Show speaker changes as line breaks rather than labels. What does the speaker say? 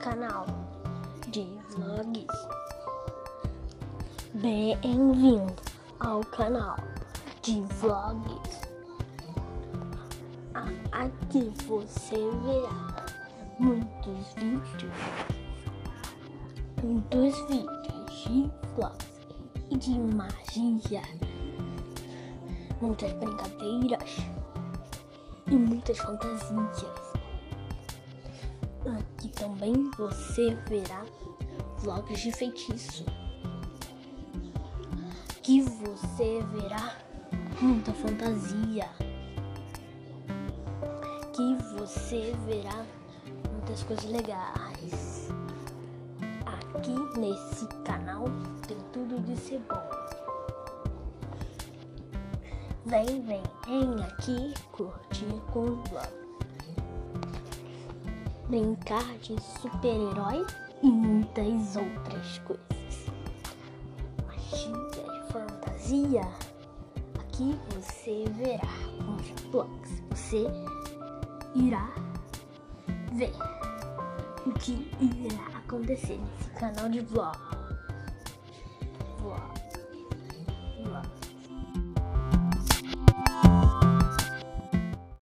canal de vlogs. Bem-vindo ao canal de vlogs. Aqui você verá muitos vídeos, muitos vídeos de vlogs e de magia, muitas brincadeiras e muitas fantasias. Aqui também você verá vlogs de feitiço. Aqui você verá muita fantasia. Aqui você verá muitas coisas legais. Aqui nesse canal tem tudo de ser bom. Vem, vem, vem aqui curtir com o vlog brincar de super-herói e muitas outras coisas. Magia e fantasia. Aqui você verá os vlogs. Você irá ver o que irá acontecer nesse canal de vlog. Vlog.